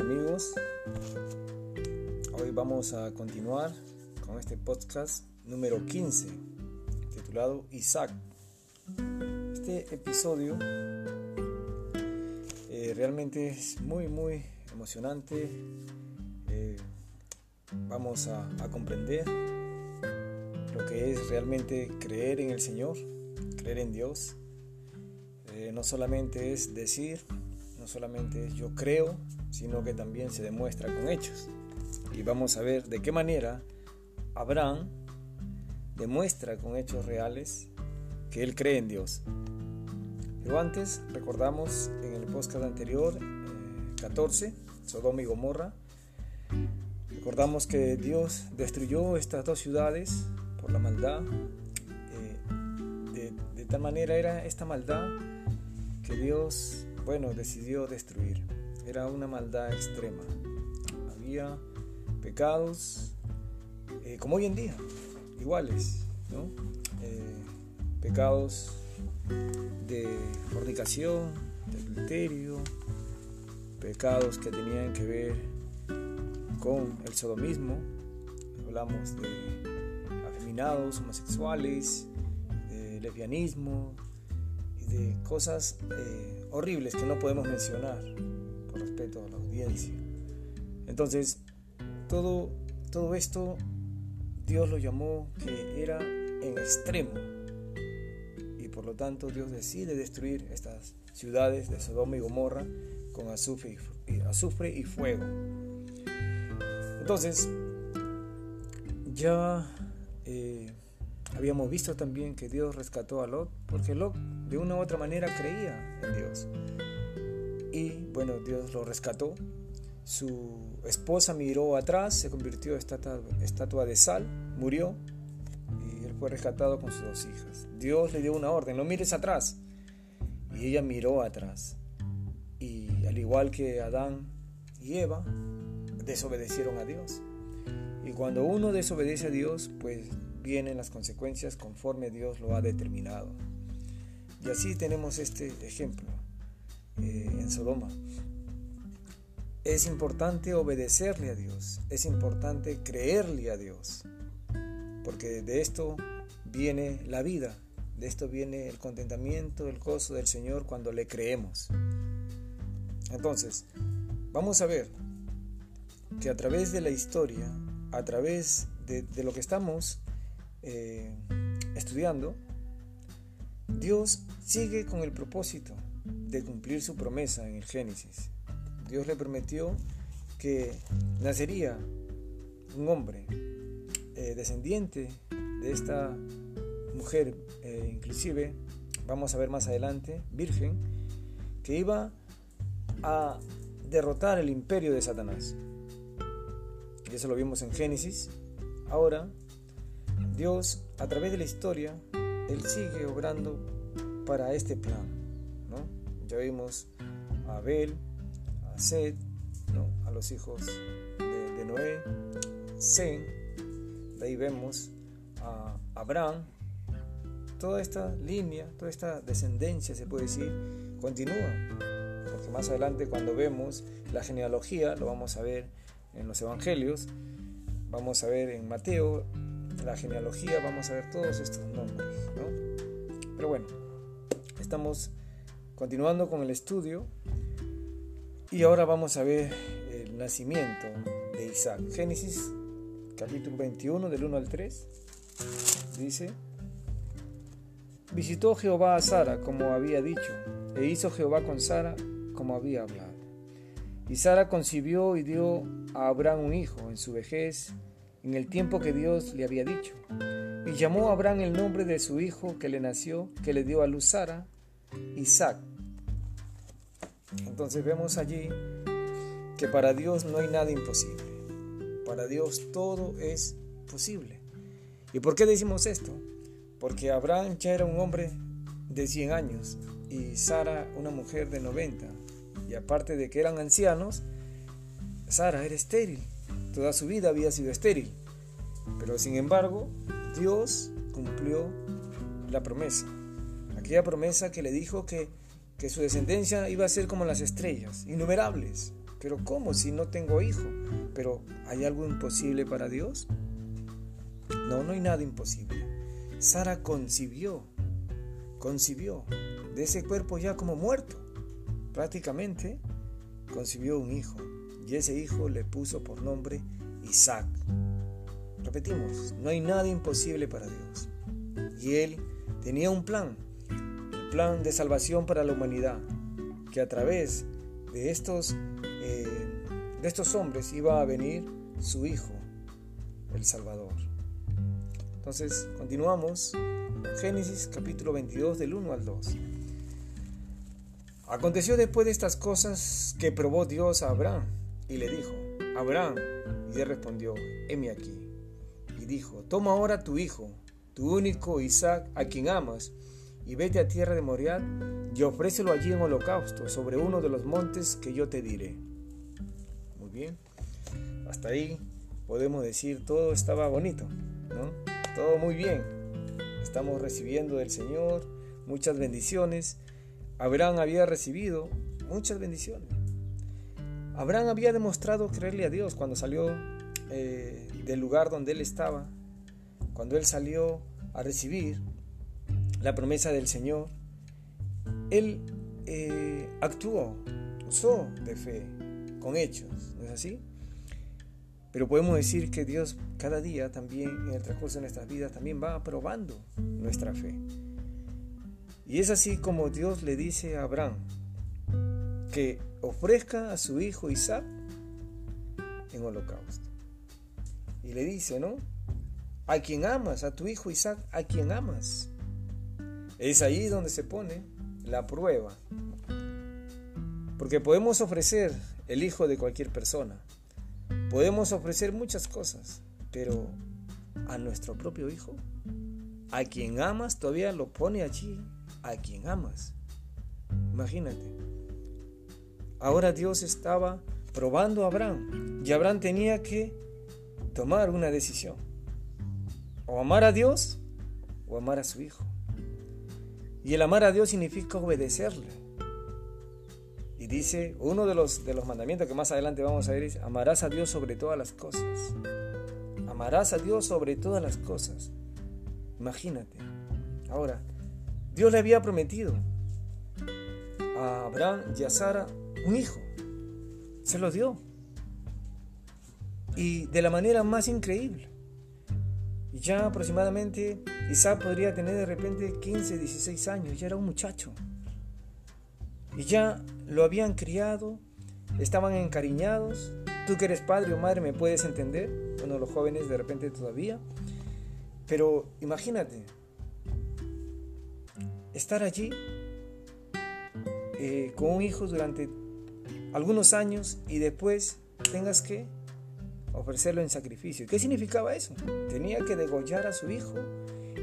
amigos. Hoy vamos a continuar con este podcast número 15 titulado Isaac. Este episodio eh, realmente es muy muy emocionante. Eh, vamos a, comprender lo que es realmente creer en el Señor, creer en Dios. Eh, no solamente es decir, solamente yo creo, sino que también se demuestra con hechos. Y vamos a ver de qué manera Abraham demuestra con hechos reales que él cree en Dios. Pero antes recordamos en el podcast anterior, 14, eh, Sodoma y Gomorra, recordamos que Dios destruyó estas dos ciudades por la maldad. Eh, de tal manera era esta maldad que Dios bueno, decidió destruir. Era una maldad extrema. Había pecados, eh, como hoy en día, iguales, ¿no? Eh, pecados de fornicación, de adulterio, pecados que tenían que ver con el sodomismo, hablamos de afeminados, homosexuales, de lesbianismo, de cosas eh, horribles que no podemos mencionar por respeto a la audiencia. Entonces, todo, todo esto Dios lo llamó que era en extremo. Y por lo tanto Dios decide destruir estas ciudades de Sodoma y Gomorra con azufre y, azufre y fuego. Entonces, ya eh, habíamos visto también que Dios rescató a Lot, porque Lot de una u otra manera creía en Dios. Y bueno, Dios lo rescató. Su esposa miró atrás, se convirtió en estatua, de sal, murió y él fue rescatado con sus dos hijas. Dios le dio una orden, no mires atrás. Y ella miró atrás. Y al igual que Adán y Eva, desobedecieron a Dios. Y cuando uno desobedece a Dios, pues vienen las consecuencias conforme Dios lo ha determinado. Y así tenemos este ejemplo eh, en Sodoma. Es importante obedecerle a Dios, es importante creerle a Dios, porque de esto viene la vida, de esto viene el contentamiento, el gozo del Señor cuando le creemos. Entonces, vamos a ver que a través de la historia, a través de, lo que estamos eh, estudiando, Dios sigue con el propósito de cumplir su promesa en el Génesis. Dios le prometió que nacería un hombre eh, descendiente de esta mujer, eh, inclusive, vamos a ver más adelante, virgen, que iba a derrotar el imperio de Satanás. Y eso lo vimos en Génesis. Ahora, Dios, a través de la historia, él sigue obrando para este plan. ¿No? Ya vimos a Abel, a Seth, a los hijos de, Noé, Zen, de ahí vemos a Abraham. Toda esta línea, toda esta descendencia, se puede decir, continúa. Porque más adelante cuando vemos la genealogía, lo vamos a ver en los evangelios, vamos a ver en Mateo, la genealogía, vamos a ver todos estos nombres. Pero bueno, estamos continuando con el estudio y ahora vamos a ver el nacimiento de Isaac. Génesis capítulo 21 del 1 al 3 dice, visitó Jehová a Sara como había dicho, e hizo Jehová con Sara como había hablado. Y Sara concibió y dio a Abraham un hijo en su vejez en el tiempo que Dios le había dicho. Y llamó a Abraham el nombre de su hijo que le nació, que le dio a luz Sara, Isaac. Entonces vemos allí que para Dios no hay nada imposible. Para Dios todo es posible. ¿Y por qué decimos esto? Porque Abraham ya era un hombre de 100 años y Sara una mujer de 90. Y aparte de que eran ancianos, Sara era estéril. Toda su vida había sido estéril. Pero sin embargo, Dios cumplió la promesa. Aquella promesa que le dijo que, que su descendencia iba a ser como las estrellas, innumerables. pero ¿cómo si no tengo hijo? Pero ¿hay algo imposible para Dios? No, no hay nada imposible. Sara concibió, concibió de ese cuerpo ya como muerto. Prácticamente concibió un hijo y ese hijo le puso por nombre Isaac. Repetimos, no hay nada imposible para Dios. Y él tenía un plan, plan de salvación para la humanidad, que a través de estos, eh, de estos hombres iba a venir su Hijo, el Salvador. Entonces, continuamos. Génesis capítulo 22 del 1 al 2. Aconteció después de estas cosas que probó Dios a Abraham y le dijo, Abraham, y él respondió, heme aquí. Y dijo, toma ahora tu hijo, tu único Isaac, a quien amas, y vete a tierra de Moriah y ofrécelo allí en holocausto sobre uno de los montes que yo te diré. Muy bien, hasta ahí podemos decir todo estaba bonito, ¿no? Todo muy bien. Estamos recibiendo del Señor muchas bendiciones. Abraham había recibido muchas bendiciones. Abraham había demostrado creerle a Dios cuando salió eh, del lugar donde él estaba, cuando él salió a recibir la promesa del Señor, Él eh, actuó, usó de fe, con hechos, ¿no es así? Pero podemos decir que Dios cada día también, en el transcurso de nuestras vidas, también va probando nuestra fe. Y es así como Dios le dice a Abraham que ofrezca a su hijo Isaac en holocausto. Y le dice, ¿no? A quien amas, a tu hijo Isaac, a quien amas. Es ahí donde se pone la prueba. Porque podemos ofrecer el hijo de cualquier persona. Podemos ofrecer muchas cosas, pero a nuestro propio hijo, a quien amas, todavía lo pone allí, a quien amas. Imagínate. Ahora Dios estaba probando a Abraham y Abraham tenía que tomar una decisión. O amar a Dios o amar a su hijo. Y el amar a Dios significa obedecerle. Y dice, uno de los, de los mandamientos que más adelante vamos a ver es, amarás a Dios sobre todas las cosas. Amarás a Dios sobre todas las cosas. Imagínate. Ahora, Dios le había prometido a Abraham y a Sara un hijo. Se lo dio. Y de la manera más increíble. Y ya aproximadamente Isaac podría tener de repente 15, 16 años, ya era un muchacho. Y ya lo habían criado, estaban encariñados. Tú que eres padre o madre me puedes entender. Bueno, los jóvenes de repente todavía. Pero imagínate, estar allí eh, con un hijo durante algunos años y después tengas que ofrecerlo en sacrificio. ¿Qué significaba eso? Tenía que degollar a su hijo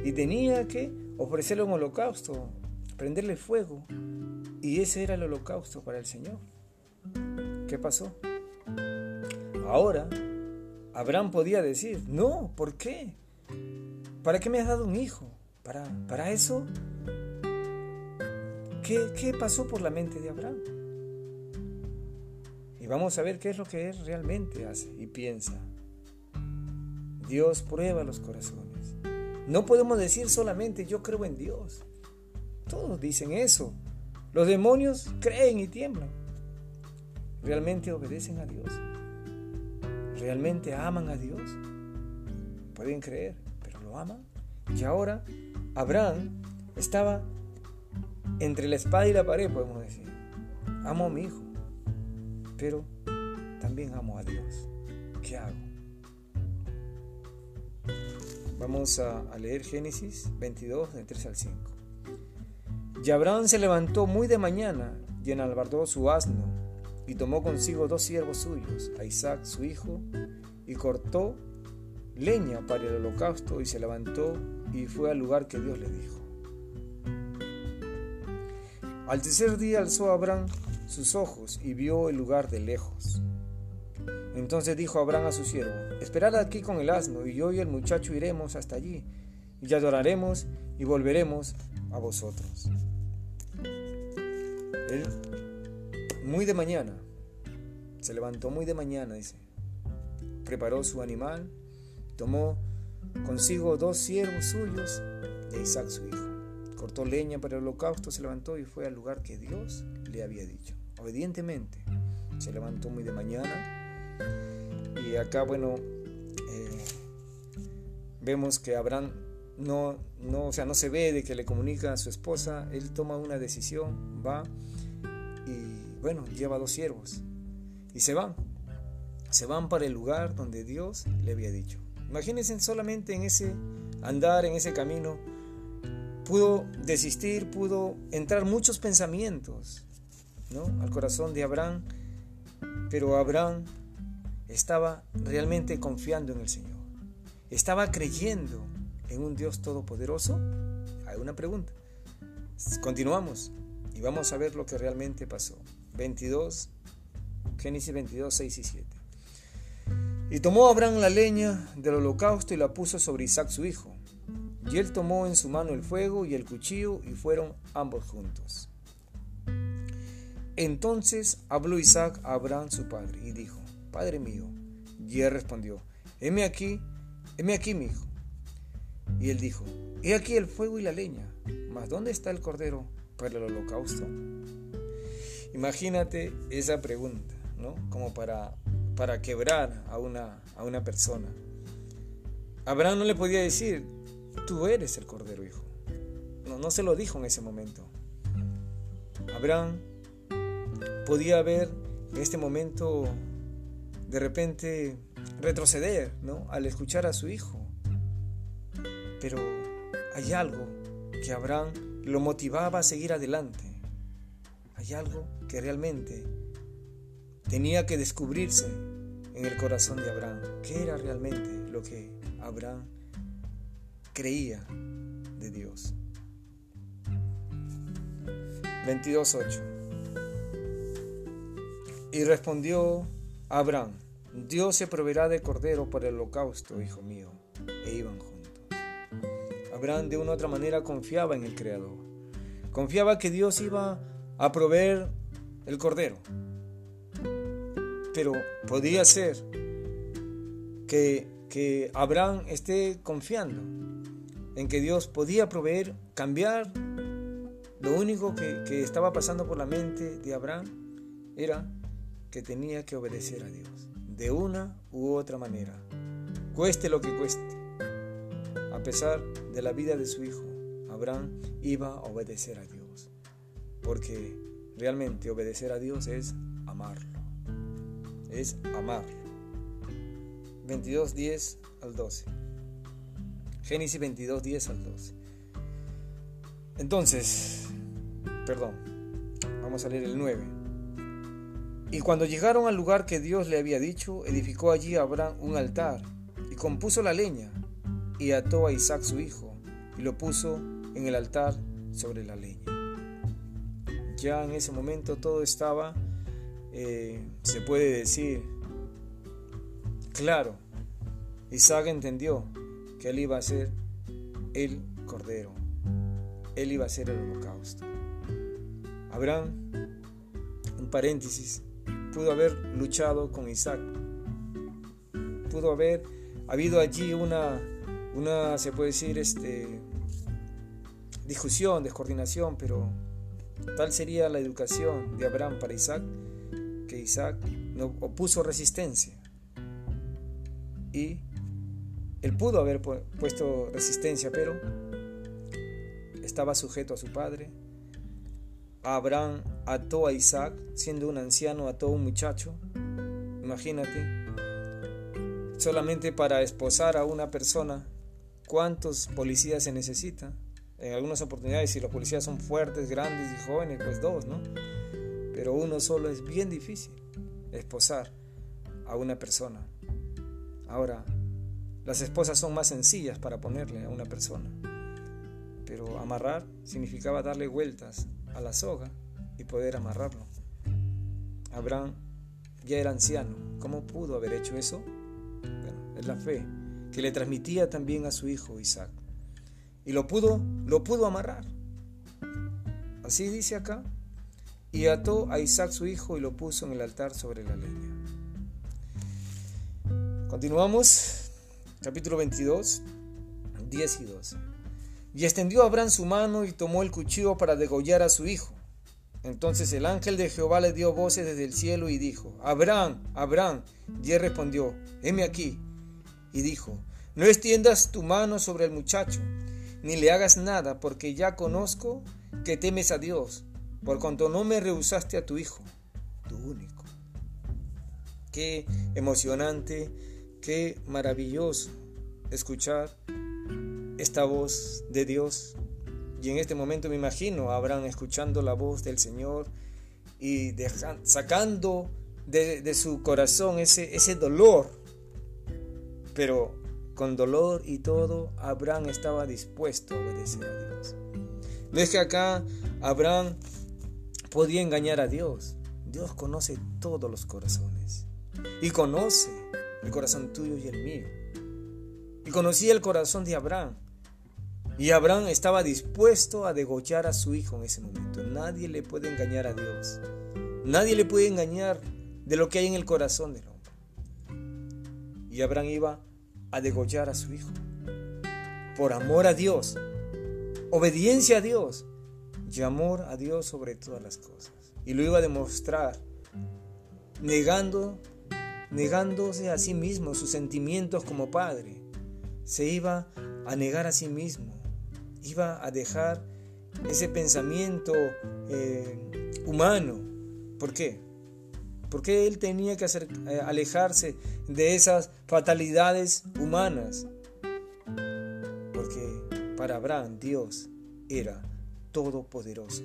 y tenía que ofrecerlo en holocausto, prenderle fuego. Y ese era el holocausto para el Señor. ¿Qué pasó? Ahora, Abraham podía decir, no, ¿por qué? ¿Para qué me has dado un hijo? ¿Para, para eso? ¿Qué, ¿Qué pasó por la mente de Abraham? Y vamos a ver qué es lo que él realmente hace y piensa. Dios prueba los corazones. No podemos decir solamente yo creo en Dios. Todos dicen eso. Los demonios creen y tiemblan. ¿Realmente obedecen a Dios? ¿Realmente aman a Dios? Pueden creer, pero lo aman. Y ahora Abraham estaba entre la espada y la pared, podemos decir. Amo a mi hijo pero también amo a Dios. ¿Qué hago? Vamos a, leer Génesis 22, de 3 al 5. Y Abraham se levantó muy de mañana y enalbardó su asno y tomó consigo dos siervos suyos, a Isaac su hijo, y cortó leña para el holocausto y se levantó y fue al lugar que Dios le dijo. Al tercer día alzó Abraham sus ojos y vio el lugar de lejos. Entonces dijo Abraham a su siervo, esperad aquí con el asno, y yo y el muchacho iremos hasta allí, y adoraremos y volveremos a vosotros. Él, muy de mañana, se levantó muy de mañana, dice. Preparó su animal, tomó consigo dos siervos suyos de Isaac su hijo. Cortó leña para el holocausto, se levantó y fue al lugar que Dios le había dicho. Obedientemente, se levantó muy de mañana. Y acá, bueno, eh, vemos que Abraham no, no, o sea, no se ve de que le comunica a su esposa, él toma una decisión, va y bueno, lleva dos siervos y se van. Se van para el lugar donde Dios le había dicho. Imagínense solamente en ese andar, en ese camino, pudo desistir, pudo entrar muchos pensamientos ¿no? al corazón de Abraham, pero Abraham estaba realmente confiando en el Señor. Estaba creyendo en un Dios todopoderoso? Hay una pregunta. Continuamos y vamos a ver lo que realmente pasó. 22, Génesis 22, 6 y 7. Y tomó Abraham la leña del holocausto y la puso sobre Isaac su hijo. Y él tomó en su mano el fuego y el cuchillo y fueron ambos juntos. Entonces habló Isaac a Abraham su padre y dijo, Padre mío. Y él respondió, heme aquí, heme aquí mi hijo. Y él dijo, he aquí el fuego y la leña, mas ¿dónde está el cordero para el holocausto? Imagínate esa pregunta, ¿no? Como para, para quebrar a una, a una persona. Abraham no le podía decir, tú eres el cordero, hijo. No, no se lo dijo en ese momento. Abraham podía ver en este momento de repente retroceder, ¿no? Al escuchar a su hijo. Pero hay algo que Abraham lo motivaba a seguir adelante. Hay algo que realmente tenía que descubrirse en el corazón de Abraham. ¿Qué era realmente lo que Abraham creía de Dios? 22.8 Y respondió Abraham, Dios se proveerá de cordero para el holocausto, hijo mío. E iban juntos. Abraham de una u otra manera confiaba en el Creador. Confiaba que Dios iba a proveer el cordero. Pero podía ser que, que Abraham esté confiando en que Dios podía proveer, cambiar. Lo único que, que estaba pasando por la mente de Abraham era que tenía que obedecer a Dios, de una u otra manera, cueste lo que cueste pesar de la vida de su hijo, Abraham iba a obedecer a Dios. Porque realmente obedecer a Dios es amarlo. Es amarlo. 22, 10 al 12. Génesis 22, 10 al 12. Entonces, perdón, vamos a leer el 9. Y cuando llegaron al lugar que Dios le había dicho, edificó allí Abraham un altar y compuso la leña y ató a Isaac su hijo y lo puso en el altar sobre la leña. Ya en ese momento todo estaba, eh, se puede decir, claro. Isaac entendió que él iba a ser el cordero, él iba a ser el holocausto. Abraham, un paréntesis, pudo haber luchado con Isaac, pudo haber habido allí una una, se puede decir, este, discusión, descoordinación, pero tal sería la educación de Abraham para Isaac, que Isaac no opuso resistencia. Y él pudo haber puesto resistencia, pero estaba sujeto a su padre. Abraham ató a Isaac, siendo un anciano, ató a un muchacho. Imagínate, solamente para esposar a una persona ¿Cuántos policías se necesita? En algunas oportunidades, si los policías son fuertes, grandes y jóvenes, pues dos, ¿no? Pero uno solo es bien difícil esposar a una persona. Ahora, las esposas son más sencillas para ponerle a una persona. Pero amarrar significaba darle vueltas a la soga y poder amarrarlo. Abraham ya era anciano. ¿Cómo pudo haber hecho eso? Bueno, es la fe que le transmitía también a su hijo Isaac. Y lo pudo, lo pudo amarrar. Así dice acá. Y ató a Isaac su hijo y lo puso en el altar sobre la leña. Continuamos, capítulo 22, 10 y 12. Y extendió Abraham su mano y tomó el cuchillo para degollar a su hijo. Entonces el ángel de Jehová le dio voces desde el cielo y dijo, Abraham, Abraham. Y él respondió, heme aquí. Y dijo, no extiendas tu mano sobre el muchacho, ni le hagas nada, porque ya conozco que temes a Dios, por cuanto no me rehusaste a tu hijo, tu único. Qué emocionante, qué maravilloso escuchar esta voz de Dios. Y en este momento me imagino a Abraham escuchando la voz del Señor y sacando de, su corazón ese, ese dolor. Pero con dolor y todo, Abraham estaba dispuesto a obedecer a Dios. No es que acá Abraham podía engañar a Dios. Dios conoce todos los corazones. Y conoce el corazón tuyo y el mío. Y conocía el corazón de Abraham. Y Abraham estaba dispuesto a degollar a su hijo en ese momento. Nadie le puede engañar a Dios. Nadie le puede engañar de lo que hay en el corazón del hombre. Y Abraham iba a degollar a su hijo. Por amor a Dios, obediencia a Dios y amor a Dios sobre todas las cosas. Y lo iba a demostrar negando, negándose a sí mismo sus sentimientos como padre. Se iba a negar a sí mismo. Iba a dejar ese pensamiento eh, humano. ¿Por qué? ¿Por qué él tenía que hacer, eh, alejarse de esas fatalidades humanas? Porque para Abraham Dios era todopoderoso,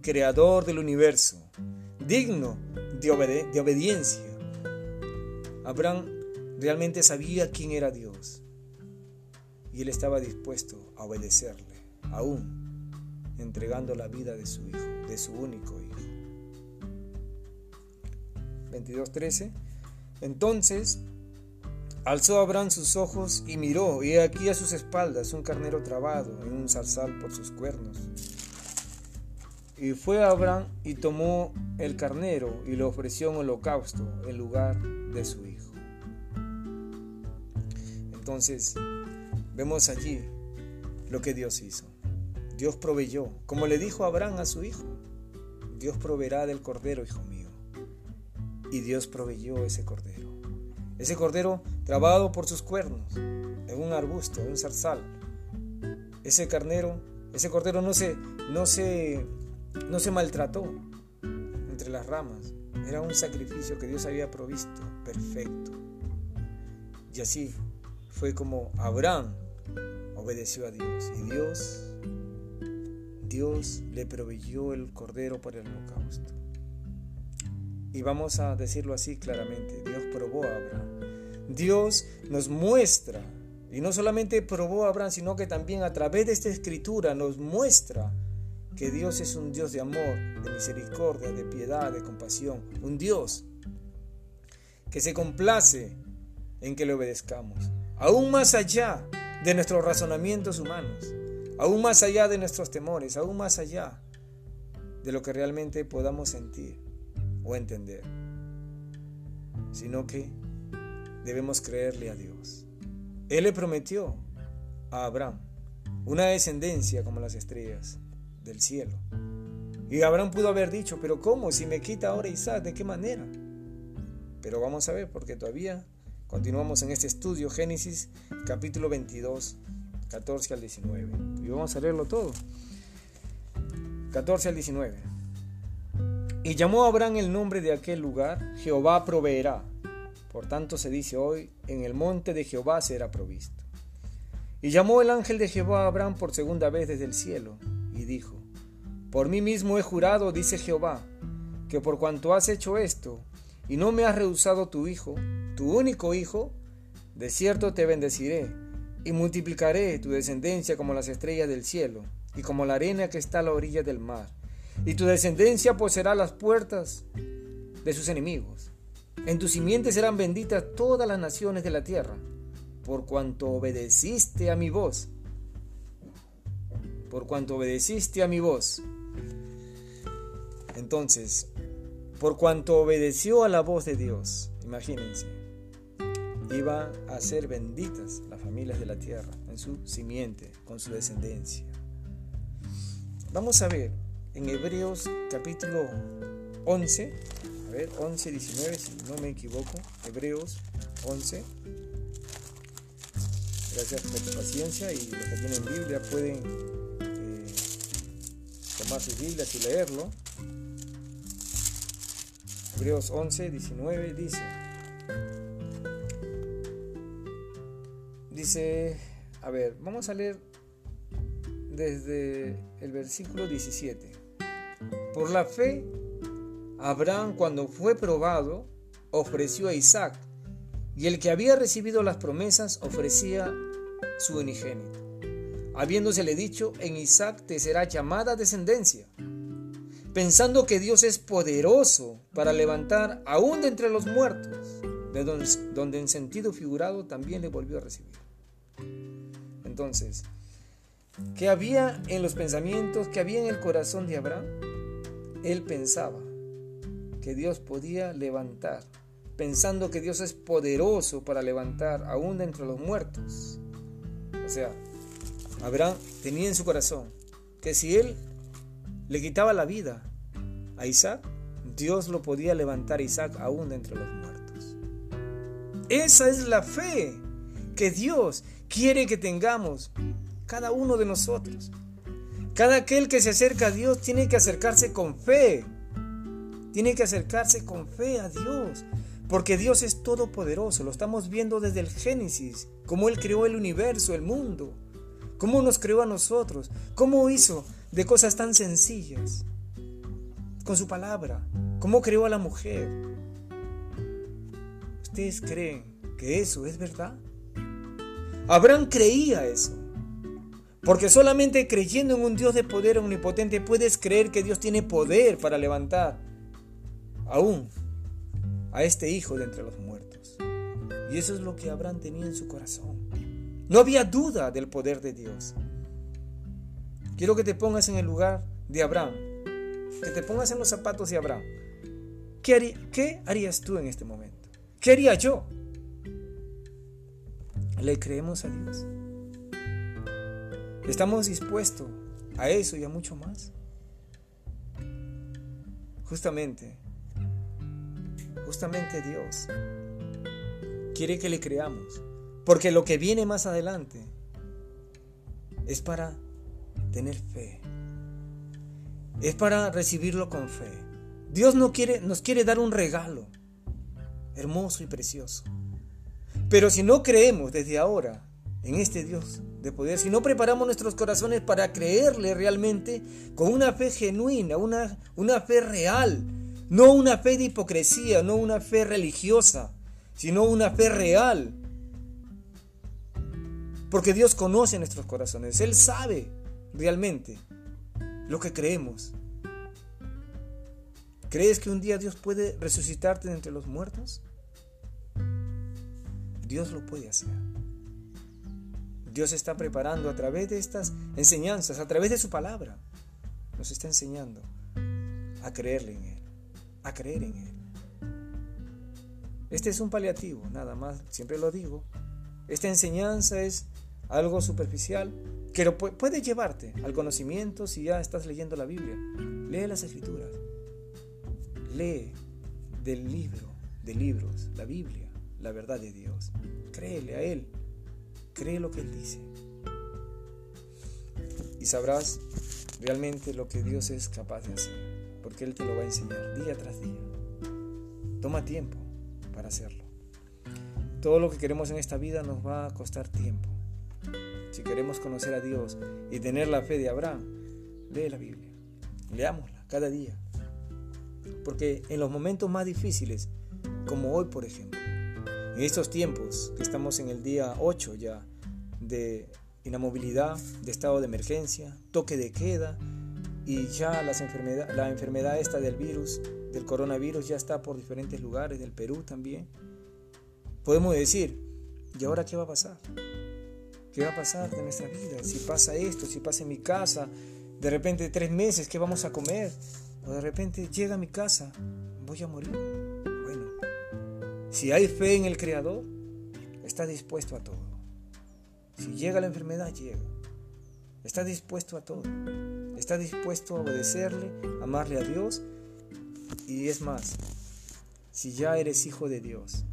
creador del universo, digno de, de obediencia. Abraham realmente sabía quién era Dios y él estaba dispuesto a obedecerle, aún entregando la vida de su hijo, de su único hijo. 22.13. Entonces alzó Abraham sus ojos y miró, y aquí a sus espaldas un carnero trabado en un zarzal por sus cuernos. Y fue Abraham y tomó el carnero y lo ofreció en holocausto en lugar de su hijo. Entonces, vemos allí lo que Dios hizo. Dios proveyó, como le dijo Abraham a su hijo, Dios proveerá del cordero, hijo mío y Dios proveyó ese cordero. Ese cordero trabado por sus cuernos en un arbusto, en un zarzal. Ese carnero, ese cordero no se, no se, no se maltrató entre las ramas. Era un sacrificio que Dios había provisto, perfecto. Y así fue como Abraham obedeció a Dios. Y Dios, Dios le proveyó el cordero para el holocausto. Y vamos a decirlo así claramente, Dios probó a Abraham. Dios nos muestra, y no solamente probó a Abraham, sino que también a través de esta escritura nos muestra que Dios es un Dios de amor, de misericordia, de piedad, de compasión, un Dios que se complace en que le obedezcamos, aún más allá de nuestros razonamientos humanos, aún más allá de nuestros temores, aún más allá de lo que realmente podamos sentir o entender, sino que debemos creerle a Dios. Él le prometió a Abraham una descendencia como las estrellas del cielo. Y Abraham pudo haber dicho, pero ¿cómo? Si me quita ahora Isaac, ¿de qué manera? Pero vamos a ver, porque todavía continuamos en este estudio, Génesis capítulo 22, 14 al 19. Y vamos a leerlo todo. 14 al 19. Y llamó Abraham el nombre de aquel lugar, Jehová proveerá. Por tanto se dice hoy, en el monte de Jehová será provisto. Y llamó el ángel de Jehová a Abraham por segunda vez desde el cielo, y dijo, Por mí mismo he jurado, dice Jehová, que por cuanto has hecho esto, y no me has rehusado tu hijo, tu único hijo, de cierto te bendeciré, y multiplicaré tu descendencia como las estrellas del cielo, y como la arena que está a la orilla del mar y tu descendencia poseerá las puertas de sus enemigos. En tu simiente serán benditas todas las naciones de la tierra, por cuanto obedeciste a mi voz. Por cuanto obedeciste a mi voz. Entonces, por cuanto obedeció a la voz de Dios, imagínense. Iban a ser benditas las familias de la tierra en su simiente, con su descendencia. Vamos a ver en Hebreos capítulo 11, a ver, 11, 19, si no me equivoco, Hebreos 11. Gracias por tu paciencia y los que tienen Biblia pueden eh, tomar sus Biblias y leerlo. Hebreos 11, 19 dice, dice, a ver, vamos a leer desde el versículo 17. Por la fe, Abraham cuando fue probado, ofreció a Isaac, y el que había recibido las promesas ofrecía su unigénito, habiéndosele dicho, en Isaac te será llamada descendencia, pensando que Dios es poderoso para levantar aún de entre los muertos, de donde en sentido figurado también le volvió a recibir. Entonces, ¿qué había en los pensamientos, qué había en el corazón de Abraham? Él pensaba que Dios podía levantar, pensando que Dios es poderoso para levantar aún de entre los muertos. O sea, Abraham tenía en su corazón que si él le quitaba la vida a Isaac, Dios lo podía levantar a Isaac aún de entre los muertos. Esa es la fe que Dios quiere que tengamos cada uno de nosotros. Cada aquel que se acerca a Dios tiene que acercarse con fe. Tiene que acercarse con fe a Dios. Porque Dios es todopoderoso. Lo estamos viendo desde el Génesis. Cómo Él creó el universo, el mundo. Cómo nos creó a nosotros. Cómo hizo de cosas tan sencillas. Con su palabra. Cómo creó a la mujer. ¿Ustedes creen que eso es verdad? Abraham creía eso. Porque solamente creyendo en un Dios de poder omnipotente puedes creer que Dios tiene poder para levantar aún a este hijo de entre los muertos. Y eso es lo que Abraham tenía en su corazón. No había duda del poder de Dios. Quiero que te pongas en el lugar de Abraham, que te pongas en los zapatos de Abraham. ¿Qué, ¿Qué harías tú en este momento? ¿Qué haría yo? ¿Le creemos a Dios? ¿Estamos dispuestos a eso y a mucho más? Justamente, justamente Dios quiere que le creamos, porque lo que viene más adelante es para tener fe, es para recibirlo con fe. Dios no quiere, nos quiere dar un regalo hermoso y precioso. Pero si no creemos desde ahora en este Dios de poder, si no preparamos nuestros corazones para creerle realmente con una fe genuina, una, una fe real, no una fe de hipocresía, no una fe religiosa, sino una fe real. Porque Dios conoce nuestros corazones, Él sabe realmente lo que creemos. ¿Crees que un día Dios puede resucitarte de entre los muertos? Dios lo puede hacer. Dios está preparando a través de estas enseñanzas, a través de su palabra, nos está enseñando a creerle en Él, a creer en Él. Este es un paliativo, nada más, siempre lo digo. Esta enseñanza es algo superficial que puede llevarte al conocimiento si ya estás leyendo la Biblia. Lee las escrituras. Lee del libro de libros, la Biblia la verdad de Dios. Créele a Él. Cree lo que Él dice. Y sabrás realmente lo que Dios es capaz de hacer. Porque Él te lo va a enseñar día tras día. Toma tiempo para hacerlo. Todo lo que queremos en esta vida nos va a costar tiempo. Si queremos conocer a Dios y tener la fe de Abraham, lee la Biblia. Leámosla cada día. Porque en los momentos más difíciles, como hoy por ejemplo, en estos tiempos, que estamos en el día 8 ya de inamovilidad, de estado de emergencia, toque de queda, y ya las enfermedad, la enfermedad esta del virus, del coronavirus, ya está por diferentes lugares, del Perú también, podemos decir, ¿y ahora qué va a pasar? ¿Qué va a pasar de nuestra vida? Si pasa esto, si pasa en mi casa, de repente tres meses, ¿qué vamos a comer? O de repente llega a mi casa, voy a morir. Si hay fe en el Creador, está dispuesto a todo. Si llega la enfermedad, llega. Está dispuesto a todo. Está dispuesto a obedecerle, amarle a Dios. Y es más, si ya eres hijo de Dios,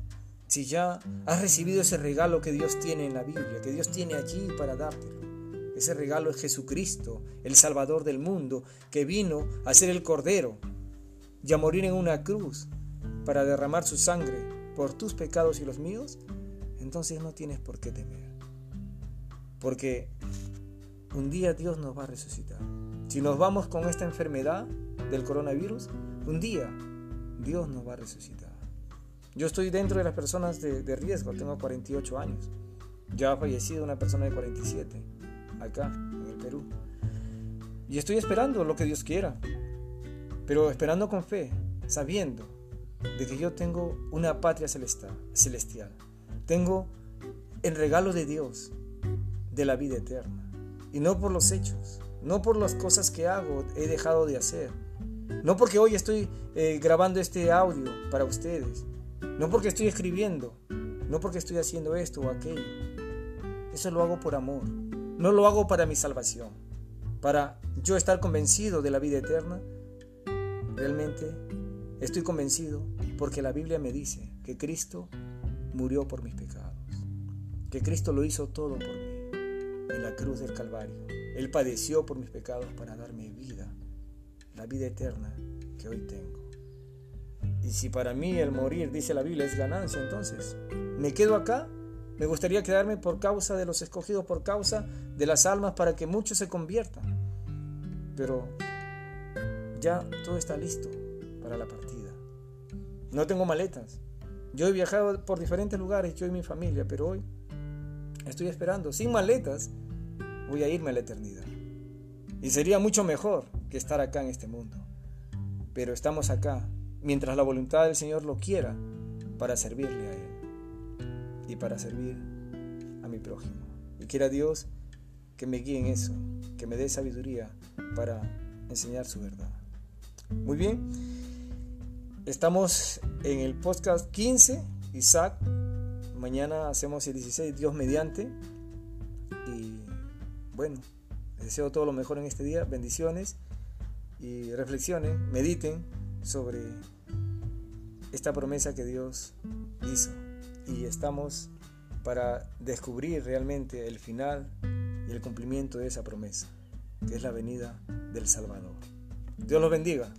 si ya has recibido ese regalo que Dios tiene en la Biblia, que Dios tiene allí para dártelo. Ese regalo es Jesucristo, el Salvador del mundo, que vino a ser el Cordero y a morir en una cruz para derramar su sangre por tus pecados y los míos, entonces no tienes por qué temer. Porque un día Dios nos va a resucitar. Si nos vamos con esta enfermedad del coronavirus, un día Dios nos va a resucitar. Yo estoy dentro de las personas de, riesgo, tengo 48 años. Ya ha fallecido una persona de 47, acá, en el Perú. Y estoy esperando lo que Dios quiera, pero esperando con fe, sabiendo de que yo tengo una patria celestial. Tengo el regalo de Dios, de la vida eterna. Y no por los hechos, no por las cosas que hago, he dejado de hacer. No porque hoy estoy eh, grabando este audio para ustedes. No porque estoy escribiendo. No porque estoy haciendo esto o aquello. Eso lo hago por amor. No lo hago para mi salvación. Para yo estar convencido de la vida eterna. Realmente estoy convencido porque la Biblia me dice que Cristo murió por mis pecados. Que Cristo lo hizo todo por mí en la cruz del Calvario. Él padeció por mis pecados para darme vida, la vida eterna que hoy tengo. Y si para mí el morir, dice la Biblia, es ganancia, entonces, ¿me quedo acá? Me gustaría quedarme por causa de los escogidos, por causa de las almas, para que muchos se conviertan. Pero ya todo está listo para la partida. No tengo maletas. Yo he viajado por diferentes lugares, yo y mi familia, pero hoy estoy esperando, sin maletas, voy a irme a la eternidad. Y sería mucho mejor que estar acá en este mundo. Pero estamos acá mientras la voluntad del Señor lo quiera para servirle a Él y para servir a mi prójimo. Y quiera Dios que me guíe en eso, que me dé sabiduría para enseñar su verdad. Muy bien, estamos en el podcast 15, Isaac. Mañana hacemos el 16, Dios mediante. Y bueno, les deseo todo lo mejor en este día, bendiciones y reflexiones, mediten sobre esta promesa que Dios hizo. Y estamos para descubrir realmente el final y el cumplimiento de esa promesa, que es la venida del Salvador. Dios los bendiga.